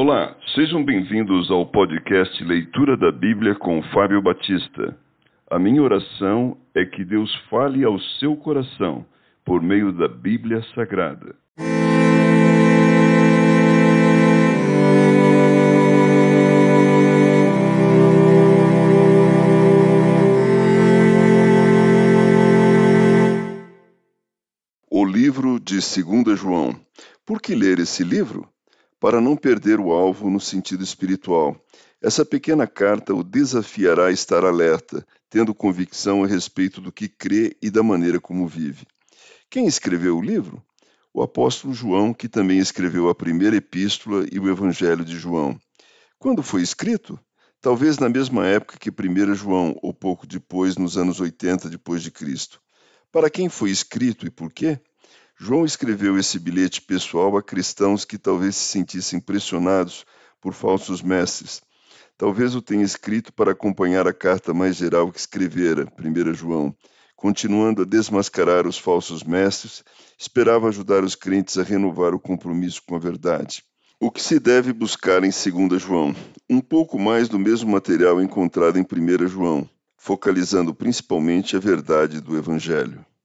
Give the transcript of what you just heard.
Olá, sejam bem-vindos ao podcast Leitura da Bíblia com Fábio Batista. A minha oração é que Deus fale ao seu coração por meio da Bíblia Sagrada. O livro de 2 João. Por que ler esse livro? Para não perder o alvo no sentido espiritual. Essa pequena carta o desafiará a estar alerta, tendo convicção a respeito do que crê e da maneira como vive. Quem escreveu o livro? O apóstolo João, que também escreveu a primeira epístola e o Evangelho de João. Quando foi escrito? Talvez na mesma época que 1 João, ou pouco depois, nos anos 80 depois de Cristo. Para quem foi escrito e por quê? João escreveu esse bilhete pessoal a cristãos que talvez se sentissem pressionados por falsos mestres. Talvez o tenha escrito para acompanhar a carta mais geral que escrevera, 1 João. Continuando a desmascarar os falsos mestres, esperava ajudar os crentes a renovar o compromisso com a verdade. O que se deve buscar em 2 João? Um pouco mais do mesmo material encontrado em 1 João, focalizando principalmente a verdade do Evangelho.